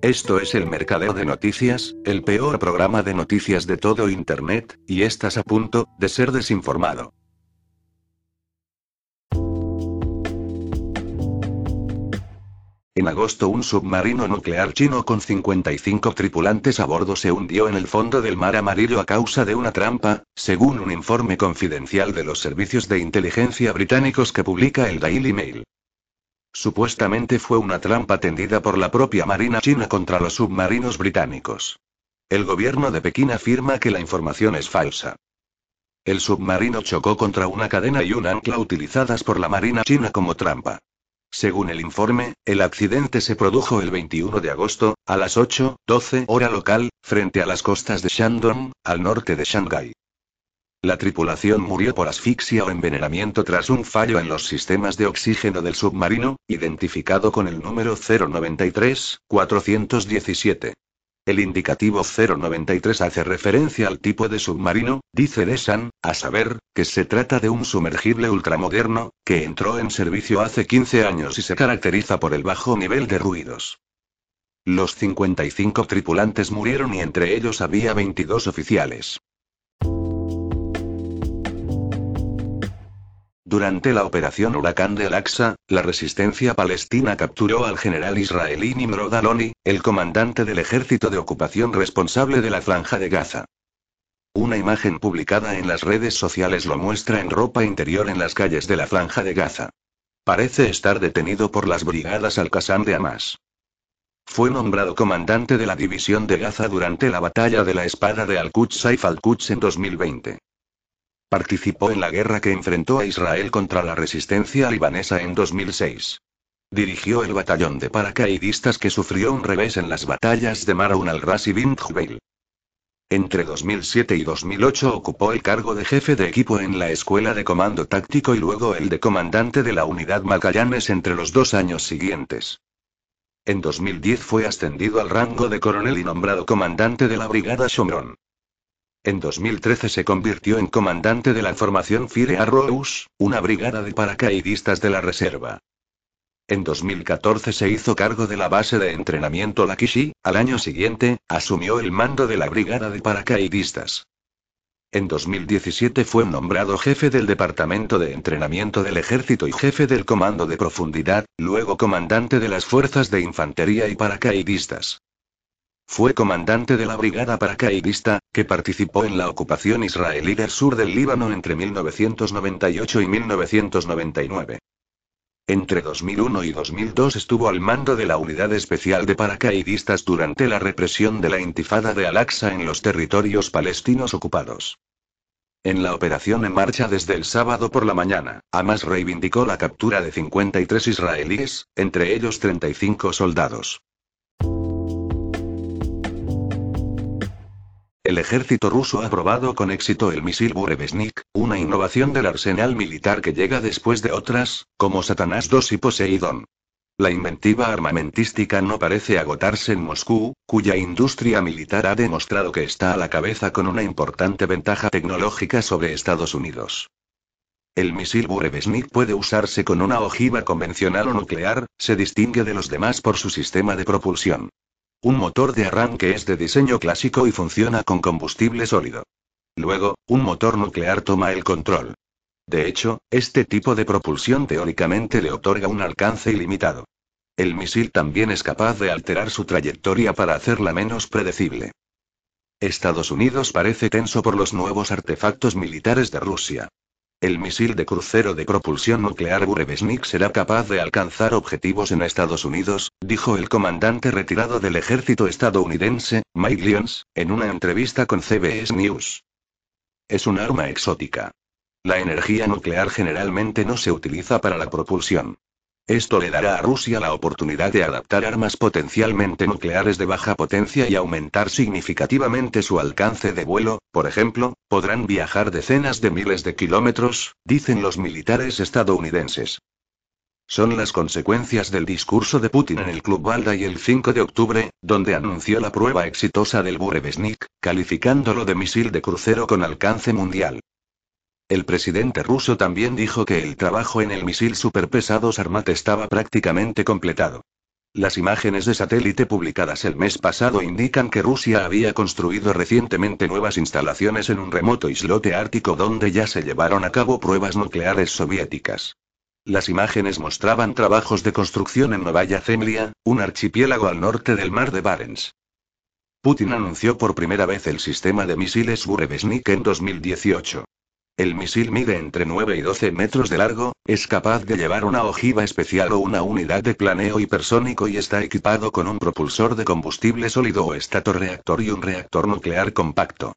Esto es el Mercadeo de Noticias, el peor programa de noticias de todo Internet, y estás a punto de ser desinformado. En agosto un submarino nuclear chino con 55 tripulantes a bordo se hundió en el fondo del mar amarillo a causa de una trampa, según un informe confidencial de los servicios de inteligencia británicos que publica el Daily Mail. Supuestamente fue una trampa tendida por la propia Marina china contra los submarinos británicos. El gobierno de Pekín afirma que la información es falsa. El submarino chocó contra una cadena y un ancla utilizadas por la Marina china como trampa. Según el informe, el accidente se produjo el 21 de agosto, a las 8:12 hora local, frente a las costas de Shandong, al norte de Shanghái. La tripulación murió por asfixia o envenenamiento tras un fallo en los sistemas de oxígeno del submarino, identificado con el número 093-417. El indicativo 093 hace referencia al tipo de submarino, dice Desan, a saber, que se trata de un sumergible ultramoderno, que entró en servicio hace 15 años y se caracteriza por el bajo nivel de ruidos. Los 55 tripulantes murieron y entre ellos había 22 oficiales. Durante la operación Huracán de Al-Aqsa, la resistencia palestina capturó al general israelí Nimrod Aloni, el comandante del ejército de ocupación responsable de la franja de Gaza. Una imagen publicada en las redes sociales lo muestra en ropa interior en las calles de la franja de Gaza. Parece estar detenido por las brigadas Al-Qassam de Hamas. Fue nombrado comandante de la división de Gaza durante la batalla de la espada de Al-Quds Saif Al-Quds en 2020. Participó en la guerra que enfrentó a Israel contra la resistencia libanesa en 2006. Dirigió el batallón de paracaidistas que sufrió un revés en las batallas de Maraun al-Ras y Bint Jubail. Entre 2007 y 2008 ocupó el cargo de jefe de equipo en la Escuela de Comando Táctico y luego el de comandante de la Unidad Magallanes entre los dos años siguientes. En 2010 fue ascendido al rango de coronel y nombrado comandante de la Brigada Shomron. En 2013 se convirtió en comandante de la formación Fire Arrows, una brigada de paracaidistas de la reserva. En 2014 se hizo cargo de la base de entrenamiento Lakishi, al año siguiente, asumió el mando de la brigada de paracaidistas. En 2017 fue nombrado jefe del Departamento de Entrenamiento del Ejército y jefe del Comando de Profundidad, luego comandante de las Fuerzas de Infantería y Paracaidistas. Fue comandante de la Brigada Paracaidista, que participó en la ocupación israelí del sur del Líbano entre 1998 y 1999. Entre 2001 y 2002 estuvo al mando de la Unidad Especial de Paracaidistas durante la represión de la Intifada de Al-Aqsa en los territorios palestinos ocupados. En la operación en marcha desde el sábado por la mañana, Hamas reivindicó la captura de 53 israelíes, entre ellos 35 soldados. El ejército ruso ha probado con éxito el misil Burevestnik, una innovación del arsenal militar que llega después de otras, como Satanás II y Poseidón. La inventiva armamentística no parece agotarse en Moscú, cuya industria militar ha demostrado que está a la cabeza con una importante ventaja tecnológica sobre Estados Unidos. El misil Burevestnik puede usarse con una ojiva convencional o nuclear, se distingue de los demás por su sistema de propulsión. Un motor de arranque es de diseño clásico y funciona con combustible sólido. Luego, un motor nuclear toma el control. De hecho, este tipo de propulsión teóricamente le otorga un alcance ilimitado. El misil también es capaz de alterar su trayectoria para hacerla menos predecible. Estados Unidos parece tenso por los nuevos artefactos militares de Rusia. El misil de crucero de propulsión nuclear Burevestnik será capaz de alcanzar objetivos en Estados Unidos, dijo el comandante retirado del ejército estadounidense, Mike Lyons, en una entrevista con CBS News. Es un arma exótica. La energía nuclear generalmente no se utiliza para la propulsión. Esto le dará a Rusia la oportunidad de adaptar armas potencialmente nucleares de baja potencia y aumentar significativamente su alcance de vuelo, por ejemplo, podrán viajar decenas de miles de kilómetros, dicen los militares estadounidenses. Son las consecuencias del discurso de Putin en el Club Valdai el 5 de octubre, donde anunció la prueba exitosa del Burevestnik, calificándolo de misil de crucero con alcance mundial. El presidente ruso también dijo que el trabajo en el misil superpesado Sarmat estaba prácticamente completado. Las imágenes de satélite publicadas el mes pasado indican que Rusia había construido recientemente nuevas instalaciones en un remoto islote ártico donde ya se llevaron a cabo pruebas nucleares soviéticas. Las imágenes mostraban trabajos de construcción en Novaya Zemlya, un archipiélago al norte del mar de Barents. Putin anunció por primera vez el sistema de misiles Burevestnik en 2018. El misil mide entre 9 y 12 metros de largo, es capaz de llevar una ojiva especial o una unidad de planeo hipersónico y está equipado con un propulsor de combustible sólido o estatorreactor y un reactor nuclear compacto.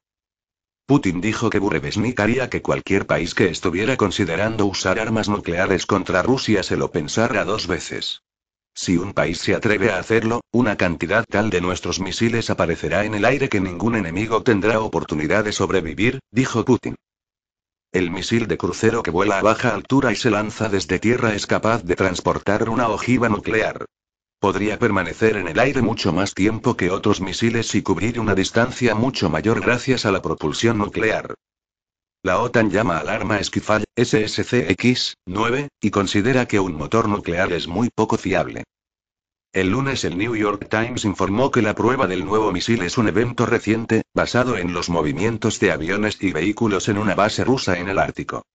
Putin dijo que Burevestnik haría que cualquier país que estuviera considerando usar armas nucleares contra Rusia se lo pensara dos veces. Si un país se atreve a hacerlo, una cantidad tal de nuestros misiles aparecerá en el aire que ningún enemigo tendrá oportunidad de sobrevivir, dijo Putin. El misil de crucero que vuela a baja altura y se lanza desde tierra es capaz de transportar una ojiva nuclear. Podría permanecer en el aire mucho más tiempo que otros misiles y cubrir una distancia mucho mayor gracias a la propulsión nuclear. La OTAN llama al arma esquifal SSCX-9 y considera que un motor nuclear es muy poco fiable. El lunes el New York Times informó que la prueba del nuevo misil es un evento reciente, basado en los movimientos de aviones y vehículos en una base rusa en el Ártico.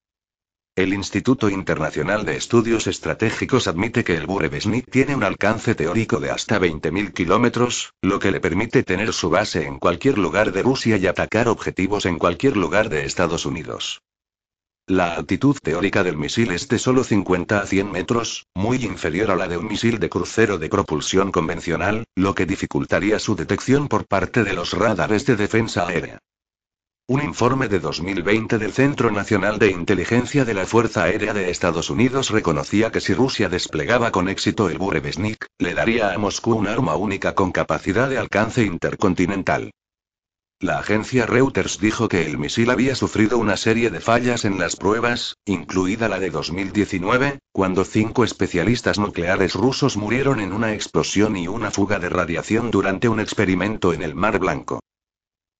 El Instituto Internacional de Estudios Estratégicos admite que el Burevestnik tiene un alcance teórico de hasta 20.000 kilómetros, lo que le permite tener su base en cualquier lugar de Rusia y atacar objetivos en cualquier lugar de Estados Unidos. La altitud teórica del misil es de solo 50 a 100 metros, muy inferior a la de un misil de crucero de propulsión convencional, lo que dificultaría su detección por parte de los radares de defensa aérea. Un informe de 2020 del Centro Nacional de Inteligencia de la Fuerza Aérea de Estados Unidos reconocía que si Rusia desplegaba con éxito el Burevestnik, le daría a Moscú un arma única con capacidad de alcance intercontinental. La agencia Reuters dijo que el misil había sufrido una serie de fallas en las pruebas, incluida la de 2019, cuando cinco especialistas nucleares rusos murieron en una explosión y una fuga de radiación durante un experimento en el Mar Blanco.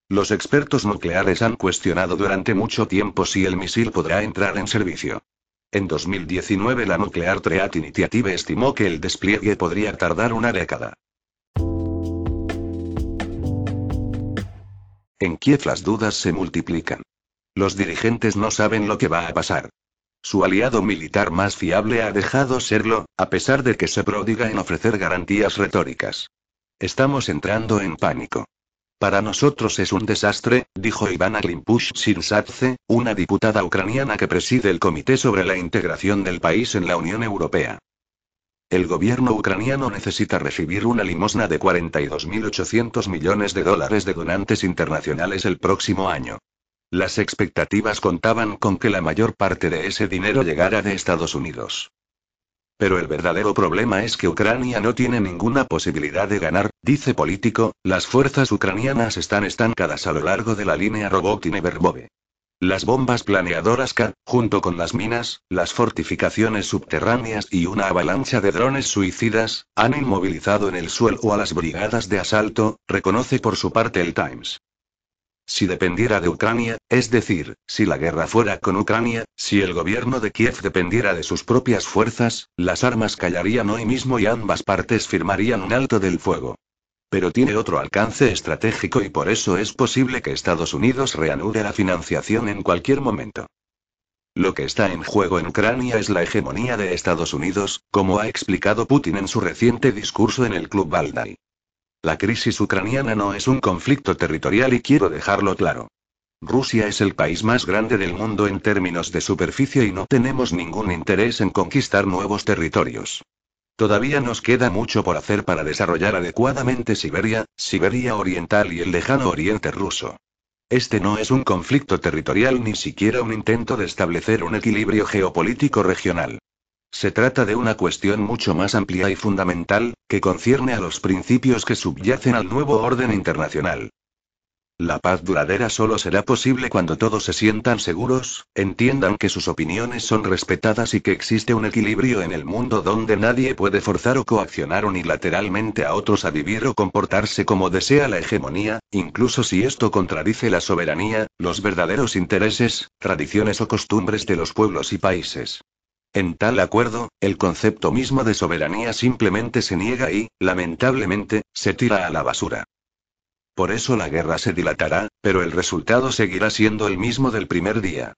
Los expertos nucleares han cuestionado durante mucho tiempo si el misil podrá entrar en servicio. En 2019 la Nuclear Treat Initiative estimó que el despliegue podría tardar una década. En Kiev las dudas se multiplican. Los dirigentes no saben lo que va a pasar. Su aliado militar más fiable ha dejado serlo, a pesar de que se prodiga en ofrecer garantías retóricas. Estamos entrando en pánico. Para nosotros es un desastre, dijo Ivana Klimpush Sirsatze, una diputada ucraniana que preside el Comité sobre la Integración del país en la Unión Europea. El gobierno ucraniano necesita recibir una limosna de 42.800 millones de dólares de donantes internacionales el próximo año. Las expectativas contaban con que la mayor parte de ese dinero llegara de Estados Unidos. Pero el verdadero problema es que Ucrania no tiene ninguna posibilidad de ganar, dice político, las fuerzas ucranianas están estancadas a lo largo de la línea Robotin-Verbove. Las bombas planeadoras K, junto con las minas, las fortificaciones subterráneas y una avalancha de drones suicidas, han inmovilizado en el suelo a las brigadas de asalto, reconoce por su parte el Times. Si dependiera de Ucrania, es decir, si la guerra fuera con Ucrania, si el gobierno de Kiev dependiera de sus propias fuerzas, las armas callarían hoy mismo y ambas partes firmarían un alto del fuego. Pero tiene otro alcance estratégico y por eso es posible que Estados Unidos reanude la financiación en cualquier momento. Lo que está en juego en Ucrania es la hegemonía de Estados Unidos, como ha explicado Putin en su reciente discurso en el Club Valdai. La crisis ucraniana no es un conflicto territorial y quiero dejarlo claro. Rusia es el país más grande del mundo en términos de superficie y no tenemos ningún interés en conquistar nuevos territorios. Todavía nos queda mucho por hacer para desarrollar adecuadamente Siberia, Siberia Oriental y el lejano Oriente ruso. Este no es un conflicto territorial ni siquiera un intento de establecer un equilibrio geopolítico regional. Se trata de una cuestión mucho más amplia y fundamental, que concierne a los principios que subyacen al nuevo orden internacional. La paz duradera solo será posible cuando todos se sientan seguros, entiendan que sus opiniones son respetadas y que existe un equilibrio en el mundo donde nadie puede forzar o coaccionar unilateralmente a otros a vivir o comportarse como desea la hegemonía, incluso si esto contradice la soberanía, los verdaderos intereses, tradiciones o costumbres de los pueblos y países. En tal acuerdo, el concepto mismo de soberanía simplemente se niega y, lamentablemente, se tira a la basura. Por eso la guerra se dilatará, pero el resultado seguirá siendo el mismo del primer día.